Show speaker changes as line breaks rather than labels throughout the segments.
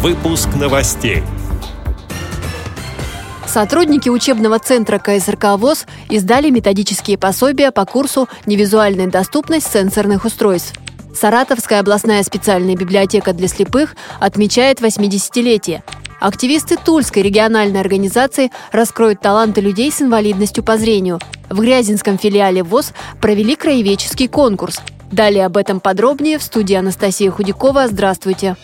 Выпуск новостей.
Сотрудники учебного центра КСРК ВОЗ издали методические пособия по курсу «Невизуальная доступность сенсорных устройств». Саратовская областная специальная библиотека для слепых отмечает 80-летие. Активисты Тульской региональной организации раскроют таланты людей с инвалидностью по зрению. В Грязинском филиале ВОЗ провели краеведческий конкурс. Далее об этом подробнее в студии Анастасия Худякова. Здравствуйте!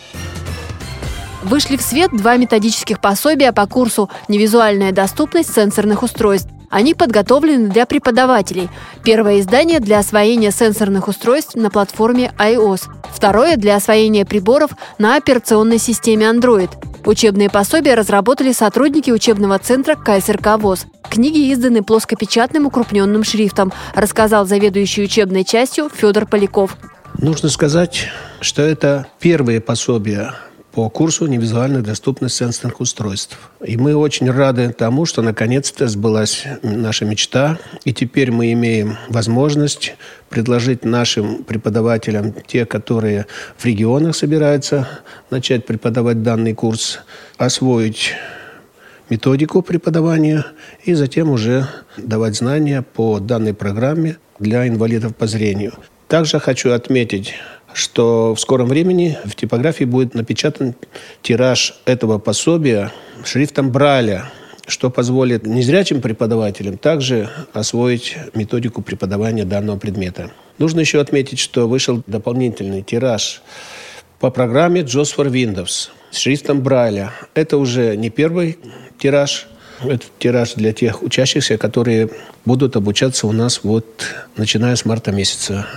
Вышли в свет два методических пособия по курсу «Невизуальная доступность сенсорных устройств». Они подготовлены для преподавателей. Первое издание для освоения сенсорных устройств на платформе iOS. Второе для освоения приборов на операционной системе Android. Учебные пособия разработали сотрудники учебного центра КСРК ВОЗ. Книги изданы плоскопечатным укрупненным шрифтом, рассказал заведующий учебной частью Федор Поляков.
Нужно сказать, что это первые пособия по курсу «Невизуальная доступность сенсорных устройств». И мы очень рады тому, что наконец-то сбылась наша мечта, и теперь мы имеем возможность предложить нашим преподавателям, те, которые в регионах собираются начать преподавать данный курс, освоить методику преподавания и затем уже давать знания по данной программе для инвалидов по зрению. Также хочу отметить, что в скором времени в типографии будет напечатан тираж этого пособия шрифтом Брайля, что позволит незрячим преподавателям также освоить методику преподавания данного предмета. Нужно еще отметить, что вышел дополнительный тираж по программе JOS for Windows с шрифтом Брайля. Это уже не первый тираж, это тираж для тех учащихся, которые будут обучаться у нас вот начиная с марта месяца.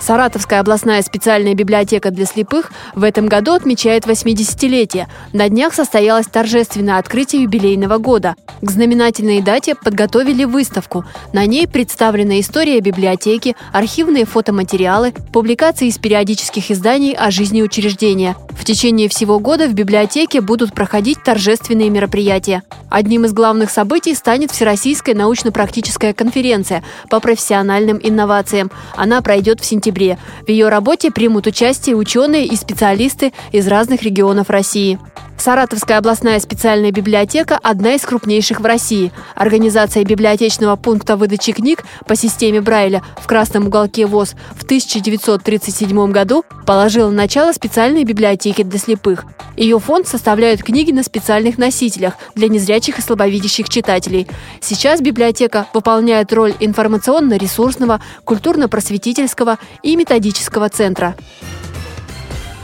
Саратовская областная специальная библиотека для слепых в этом году отмечает 80-летие. На днях состоялось торжественное открытие юбилейного года. К знаменательной дате подготовили выставку. На ней представлена история библиотеки, архивные фотоматериалы, публикации из периодических изданий о жизни учреждения. В течение всего года в библиотеке будут проходить торжественные мероприятия. Одним из главных событий станет Всероссийская научно-практическая конференция по профессиональным инновациям. Она пройдет в сентябре октябре. В ее работе примут участие ученые и специалисты из разных регионов России. Саратовская областная специальная библиотека – одна из крупнейших в России. Организация библиотечного пункта выдачи книг по системе Брайля в красном уголке ВОЗ в 1937 году положила начало специальной библиотеке для слепых. Ее фонд составляют книги на специальных носителях для незрячих и слабовидящих читателей. Сейчас библиотека выполняет роль информационно-ресурсного, культурно-просветительского и методического центра.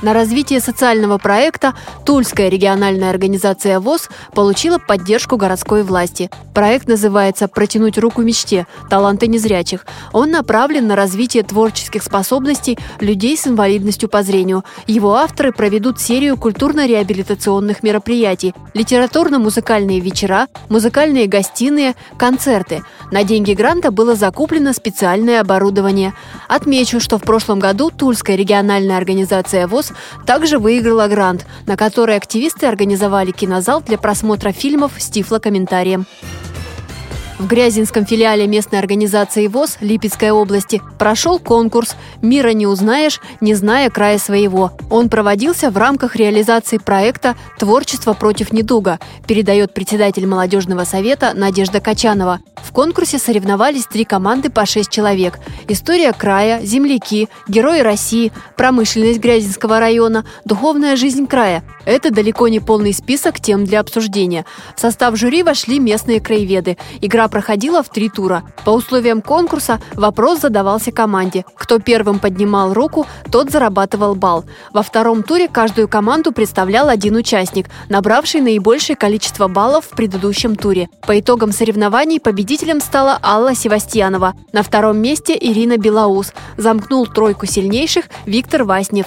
На развитие социального проекта Тульская региональная организация ВОЗ получила поддержку городской власти. Проект называется «Протянуть руку мечте. Таланты незрячих». Он направлен на развитие творческих способностей людей с инвалидностью по зрению. Его авторы проведут серию культурно-реабилитационных мероприятий, литературно-музыкальные вечера, музыкальные гостиные, концерты. На деньги гранта было закуплено специальное оборудование. Отмечу, что в прошлом году Тульская региональная организация ВОЗ также выиграла грант, на который активисты организовали кинозал для просмотра фильмов с тифлокомментарием. В Грязинском филиале местной организации ВОЗ Липецкой области прошел конкурс «Мира не узнаешь, не зная края своего». Он проводился в рамках реализации проекта «Творчество против недуга», передает председатель молодежного совета Надежда Качанова. В конкурсе соревновались три команды по шесть человек. История края, земляки, герои России, промышленность Грязинского района, духовная жизнь края. Это далеко не полный список тем для обсуждения. В состав жюри вошли местные краеведы. Игра Игра проходила в три тура. По условиям конкурса вопрос задавался команде. Кто первым поднимал руку, тот зарабатывал балл. Во втором туре каждую команду представлял один участник, набравший наибольшее количество баллов в предыдущем туре. По итогам соревнований победителем стала Алла Севастьянова. На втором месте Ирина Белоус. Замкнул тройку сильнейших Виктор Васнев.